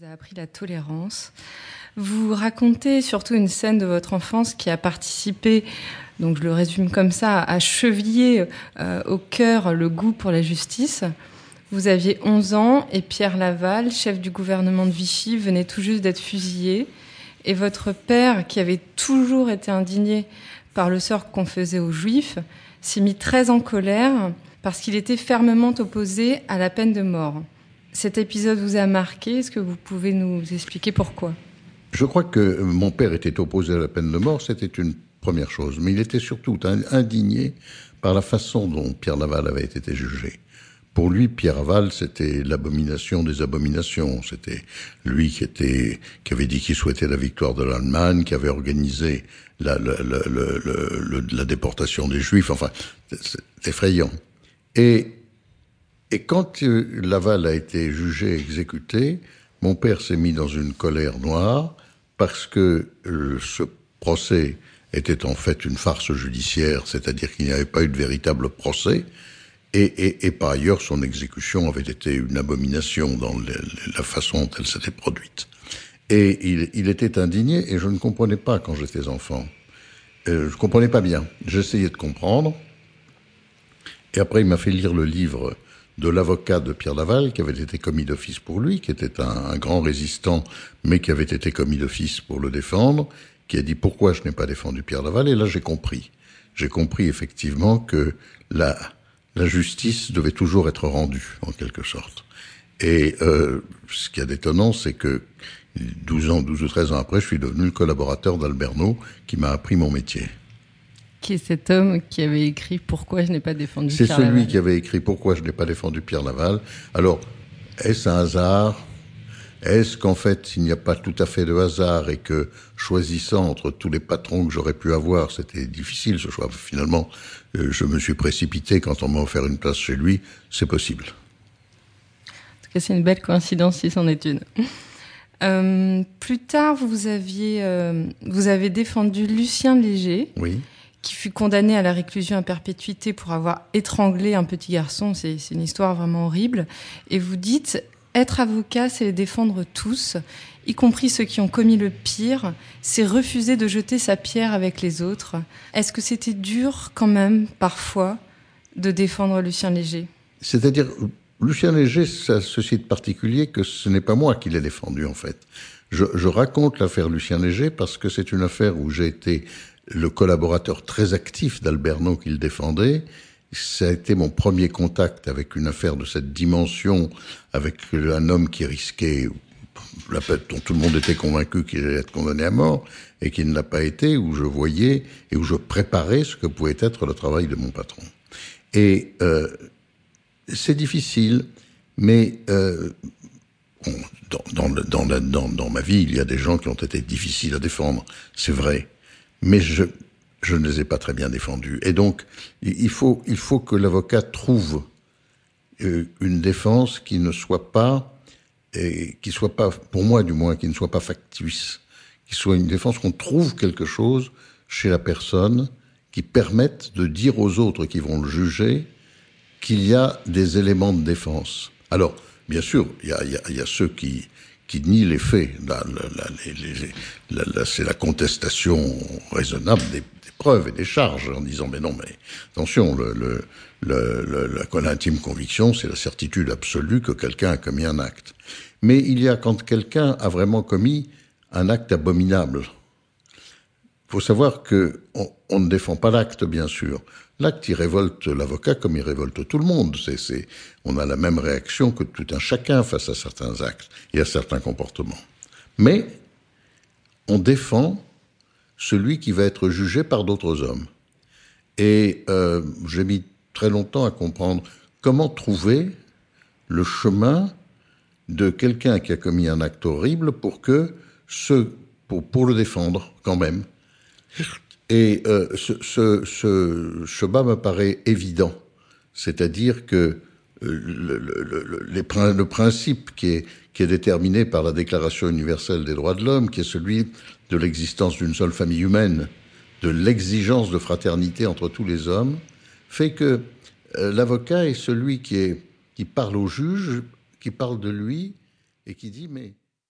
vous a appris la tolérance. Vous racontez surtout une scène de votre enfance qui a participé, donc je le résume comme ça, à cheviller euh, au cœur le goût pour la justice. Vous aviez 11 ans et Pierre Laval, chef du gouvernement de Vichy, venait tout juste d'être fusillé. Et votre père, qui avait toujours été indigné par le sort qu'on faisait aux Juifs, s'est mis très en colère parce qu'il était fermement opposé à la peine de mort. Cet épisode vous a marqué, est-ce que vous pouvez nous expliquer pourquoi? Je crois que mon père était opposé à la peine de mort, c'était une première chose, mais il était surtout indigné par la façon dont Pierre Laval avait été jugé. Pour lui, Pierre Laval, c'était l'abomination des abominations. C'était lui qui était, qui avait dit qu'il souhaitait la victoire de l'Allemagne, qui avait organisé la, la, déportation des Juifs. Enfin, c'est effrayant. Et, et quand euh, Laval a été jugé, exécuté, mon père s'est mis dans une colère noire parce que euh, ce procès était en fait une farce judiciaire, c'est-à-dire qu'il n'y avait pas eu de véritable procès. Et, et, et, par ailleurs, son exécution avait été une abomination dans la façon dont elle s'était produite. Et il, il, était indigné, et je ne comprenais pas quand j'étais enfant. Euh, je comprenais pas bien. J'essayais de comprendre. Et après, il m'a fait lire le livre de l'avocat de Pierre Laval, qui avait été commis d'office pour lui, qui était un, grand résistant, mais qui avait été commis d'office pour le défendre, qui a dit pourquoi je n'ai pas défendu Pierre Laval? Et là, j'ai compris. J'ai compris effectivement que la, la justice devait toujours être rendue, en quelque sorte. Et euh, ce qui est étonnant, c'est que 12 ans, 12 ou 13 ans après, je suis devenu le collaborateur d'Alberno, qui m'a appris mon métier. Qui est cet homme qui avait écrit Pourquoi je n'ai pas défendu Pierre Laval C'est celui qui avait écrit Pourquoi je n'ai pas défendu Pierre Laval. Alors, est-ce un hasard? Est-ce qu'en fait, il n'y a pas tout à fait de hasard et que choisissant entre tous les patrons que j'aurais pu avoir, c'était difficile ce choix? Finalement, euh, je me suis précipité quand on m'a offert une place chez lui. C'est possible. En tout cas, c'est une belle coïncidence si c'en est une. Euh, plus tard, vous aviez, euh, vous avez défendu Lucien Léger. Oui qui fut condamné à la réclusion à perpétuité pour avoir étranglé un petit garçon. C'est une histoire vraiment horrible. Et vous dites, être avocat, c'est défendre tous, y compris ceux qui ont commis le pire, c'est refuser de jeter sa pierre avec les autres. Est-ce que c'était dur quand même, parfois, de défendre Lucien Léger? C'est-à-dire, Lucien Léger, ça ceci de particulier que ce n'est pas moi qui l'ai défendu, en fait. Je raconte l'affaire Lucien Léger parce que c'est une affaire où j'ai été le collaborateur très actif d'Alberno qu'il défendait. Ça a été mon premier contact avec une affaire de cette dimension, avec un homme qui risquait, dont tout le monde était convaincu qu'il allait être condamné à mort, et qui ne l'a pas été, où je voyais et où je préparais ce que pouvait être le travail de mon patron. Et euh, c'est difficile, mais euh, dans ma vie, il y a des gens qui ont été difficiles à défendre, c'est vrai mais je, ne les ai pas très bien défendus. Et donc, il faut, que l'avocat trouve euh, une défense qui ne soit pas, et qui soit pas, pour moi du moins, qui ne soit pas factice, qui soit une défense qu'on trouve quelque chose chez la personne qui permette de dire aux autres qui vont le juger qu'il y a des éléments de défense. Alors, bien sûr, il y a ceux qui, qui nie les faits. c'est la contestation raisonnable des, preuves et des charges en disant mais non mais attention le, le, le, la l'intime conviction c'est la certitude absolue que quelqu'un a commis un acte. Mais il y a quand quelqu'un a vraiment commis un acte abominable. Il faut savoir que on ne défend pas l'acte bien sûr. L'acte, il révolte l'avocat comme il révolte tout le monde. C'est, on a la même réaction que tout un chacun face à certains actes et à certains comportements. Mais on défend celui qui va être jugé par d'autres hommes. Et euh, j'ai mis très longtemps à comprendre comment trouver le chemin de quelqu'un qui a commis un acte horrible pour que ce, pour, pour le défendre quand même. Et euh, ce, ce, ce, chemin me paraît évident, c'est-à-dire que euh, le, le, le, le, principe qui est, qui est déterminé par la Déclaration universelle des droits de l'homme, qui est celui de l'existence d'une seule famille humaine, de l'exigence de fraternité entre tous les hommes, fait que euh, l'avocat est celui qui, est, qui parle au juge, qui parle de lui et qui dit mais